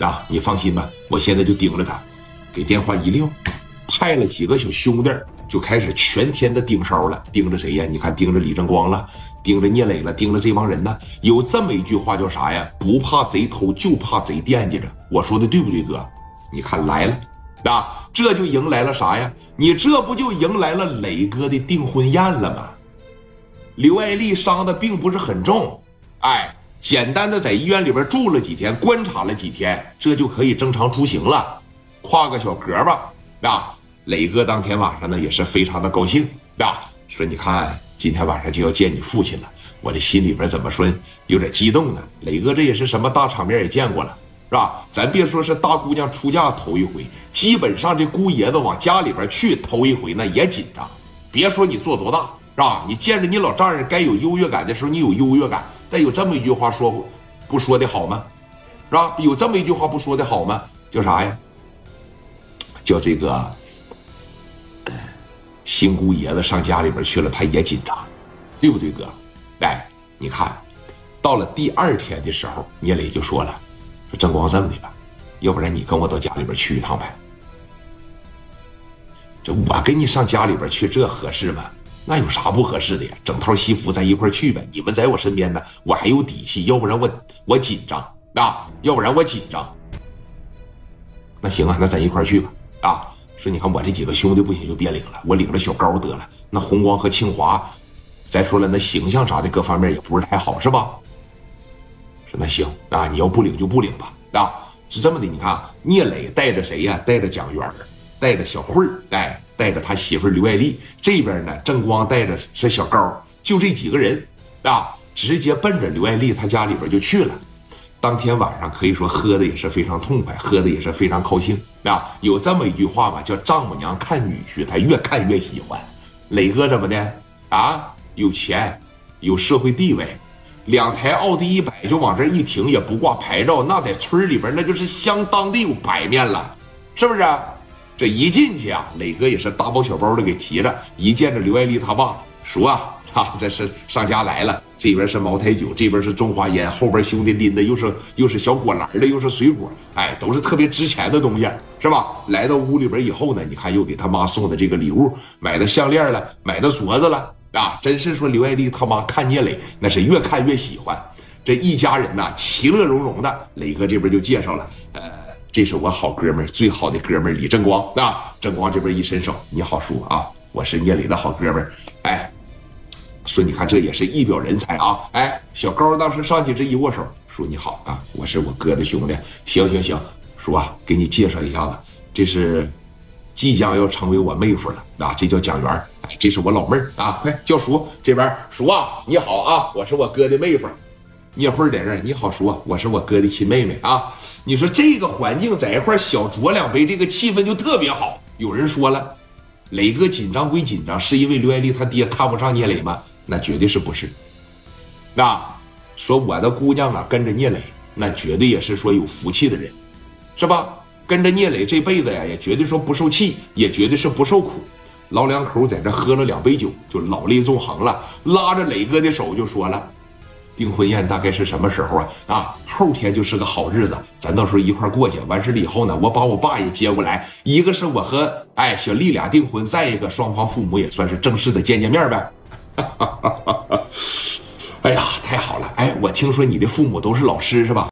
啊，你放心吧，我现在就盯着他，给电话一撂，派了几个小兄弟就开始全天的盯梢了。盯着谁呀？你看，盯着李正光了，盯着聂磊了，盯着这帮人呢。有这么一句话叫啥呀？不怕贼偷，就怕贼惦记着。我说的对不对，哥？你看来了，啊，这就迎来了啥呀？你这不就迎来了磊哥的订婚宴了吗？刘爱丽伤的并不是很重，哎，简单的在医院里边住了几天，观察了几天，这就可以正常出行了，跨个小格吧。啊，磊哥当天晚上呢也是非常的高兴，啊，说你看今天晚上就要见你父亲了，我这心里边怎么说有点激动呢？磊哥这也是什么大场面也见过了，是吧？咱别说是大姑娘出嫁头一回，基本上这姑爷子往家里边去头一回那也紧张，别说你做多大。是吧？你见着你老丈人该有优越感的时候，你有优越感。但有这么一句话说，不说的好吗？是吧？有这么一句话不说的好吗？叫啥呀？叫这个新姑爷子上家里边去了，他也紧张，对不对，哥？哎，你看到了第二天的时候，聂磊就说了：“说郑光这么的吧，要不然你跟我到家里边去一趟呗。这我跟你上家里边去，这合适吗？”那有啥不合适的呀？整套西服咱一块去呗。你们在我身边呢，我还有底气。要不然我我紧张啊，要不然我紧张。那行啊，那咱一块去吧。啊，说你看我这几个兄弟不行就别领了，我领着小高得了。那红光和清华，再说了那形象啥的各方面也不是太好，是吧？说那行啊，你要不领就不领吧。啊，是这么的，你看聂磊带着谁呀？带着蒋元带着小慧儿，哎。带着他媳妇刘爱丽，这边呢，郑光带着是小高，就这几个人啊，直接奔着刘爱丽他家里边就去了。当天晚上可以说喝的也是非常痛快，喝的也是非常高兴啊。有这么一句话嘛，叫丈母娘看女婿，她越看越喜欢。磊哥怎么的啊？有钱，有社会地位，两台奥迪一百就往这一停，也不挂牌照，那在村里边那就是相当的有摆面了，是不是？这一进去啊，磊哥也是大包小包的给提着。一见着刘爱丽他爸，说啊，哈，这是上家来了。这边是茅台酒，这边是中华烟，后边兄弟拎的又是又是小果篮的，又是水果，哎，都是特别值钱的东西，是吧？来到屋里边以后呢，你看又给他妈送的这个礼物，买的项链了，买的镯子了啊！真是说刘爱丽他妈看聂磊那是越看越喜欢，这一家人呐，其乐融融的。磊哥这边就介绍了，呃。这是我好哥们儿，最好的哥们儿李正光啊！正光这边一伸手，你好叔啊，我是聂磊的好哥们儿。哎，说你看这也是一表人才啊！哎，小高当时上去这一握手，叔你好啊，我是我哥的兄弟。行行行，叔啊，给你介绍一下子，这是即将要成为我妹夫了啊，这叫蒋元，这是我老妹儿啊，快叫叔这边叔啊，你好啊，我是我哥的妹夫。聂慧在这儿，你好，叔，我是我哥的亲妹妹啊。你说这个环境在一块小酌两杯，这个气氛就特别好。有人说了，磊哥紧张归紧张，是因为刘爱丽他爹看不上聂磊吗？那绝对是不是。那说我的姑娘啊，跟着聂磊，那绝对也是说有福气的人，是吧？跟着聂磊这辈子呀，也绝对说不受气，也绝对是不受苦。老两口在这喝了两杯酒，就老泪纵横了，拉着磊哥的手就说了。订婚宴大概是什么时候啊？啊，后天就是个好日子，咱到时候一块过去。完事了以后呢，我把我爸也接过来，一个是我和哎小丽俩订婚，再一个双方父母也算是正式的见见面呗。哎呀，太好了！哎，我听说你的父母都是老师是吧？